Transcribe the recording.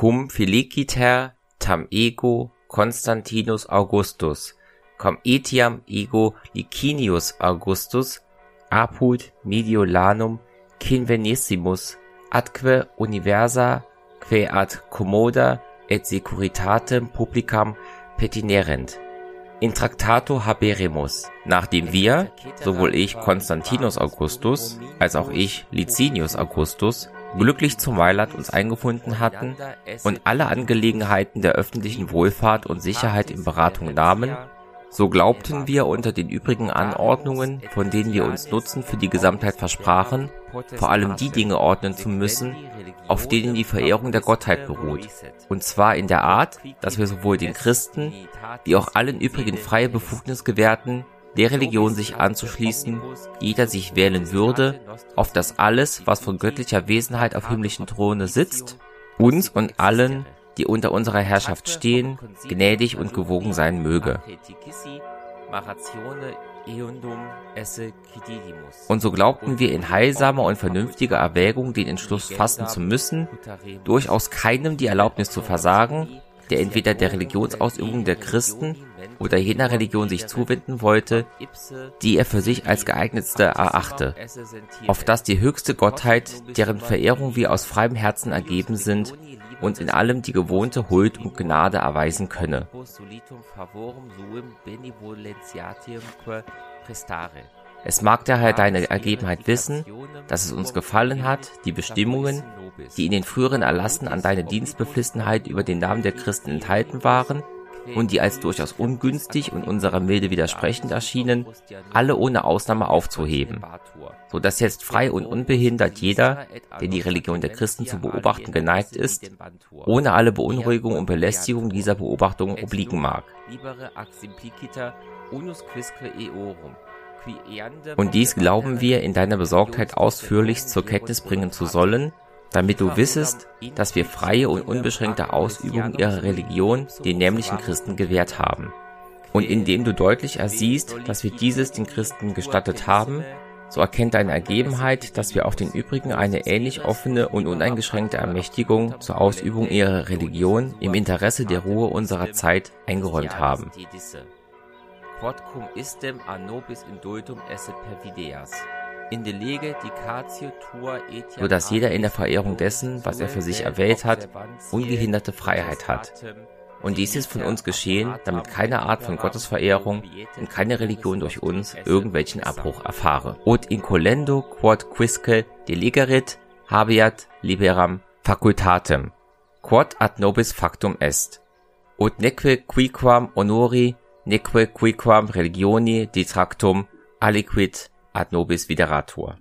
cum feliciter tam ego Constantinus Augustus, cum etiam ego Licinius Augustus, apud Mediolanum cinvenissimus, atque universa, quae ad commoda et securitatem publicam petinerent. In tractato haberemus, nachdem wir, sowohl ich Constantinus Augustus, als auch ich Licinius Augustus, glücklich zum Mailand uns eingefunden hatten und alle Angelegenheiten der öffentlichen Wohlfahrt und Sicherheit in Beratung nahmen, so glaubten wir unter den übrigen Anordnungen, von denen wir uns Nutzen für die Gesamtheit versprachen, vor allem die Dinge ordnen zu müssen, auf denen die Verehrung der Gottheit beruht, und zwar in der Art, dass wir sowohl den Christen wie auch allen übrigen freie Befugnis gewährten, der Religion sich anzuschließen, jeder sich wählen würde, auf das alles, was von göttlicher Wesenheit auf himmlischen Throne sitzt, uns und allen, die unter unserer Herrschaft stehen, gnädig und gewogen sein möge. Und so glaubten wir in heilsamer und vernünftiger Erwägung den Entschluss fassen zu müssen, durchaus keinem die Erlaubnis zu versagen, der entweder der Religionsausübung der Christen oder jener Religion sich zuwenden wollte, die er für sich als geeignetste erachte, auf dass die höchste Gottheit, deren Verehrung wir aus freiem Herzen ergeben sind, uns in allem die gewohnte Huld und Gnade erweisen könne. Es mag daher deine Ergebenheit wissen, dass es uns gefallen hat, die Bestimmungen, die in den früheren Erlassen an deine Dienstbeflissenheit über den Namen der Christen enthalten waren und die als durchaus ungünstig und unserer Milde widersprechend erschienen, alle ohne Ausnahme aufzuheben, so dass jetzt frei und unbehindert jeder, der die Religion der Christen zu beobachten geneigt ist, ohne alle Beunruhigung und Belästigung dieser Beobachtung obliegen mag. Und dies glauben wir in deiner Besorgtheit ausführlich zur Kenntnis bringen zu sollen, damit du wissest, dass wir freie und unbeschränkte Ausübung ihrer Religion den nämlichen Christen gewährt haben. Und indem du deutlich ersiehst, dass wir dieses den Christen gestattet haben, so erkennt deine Ergebenheit, dass wir auch den übrigen eine ähnlich offene und uneingeschränkte Ermächtigung zur Ausübung ihrer Religion im Interesse der Ruhe unserer Zeit eingeräumt haben. Quod cum istem a nobis indultum esse pervideas so dass jeder in der Verehrung dessen, was er für sich erwählt hat, ungehinderte Freiheit hat. Und dies ist von uns geschehen, damit keine Art von Gottesverehrung und keine Religion durch uns irgendwelchen Abbruch erfahre. Ut incolendo quod quisque delegerit habeat liberam facultatem, quod ad nobis factum est. Ut neque quiquam honori, neque quiquam religioni detractum aliquid ad nobis videratur.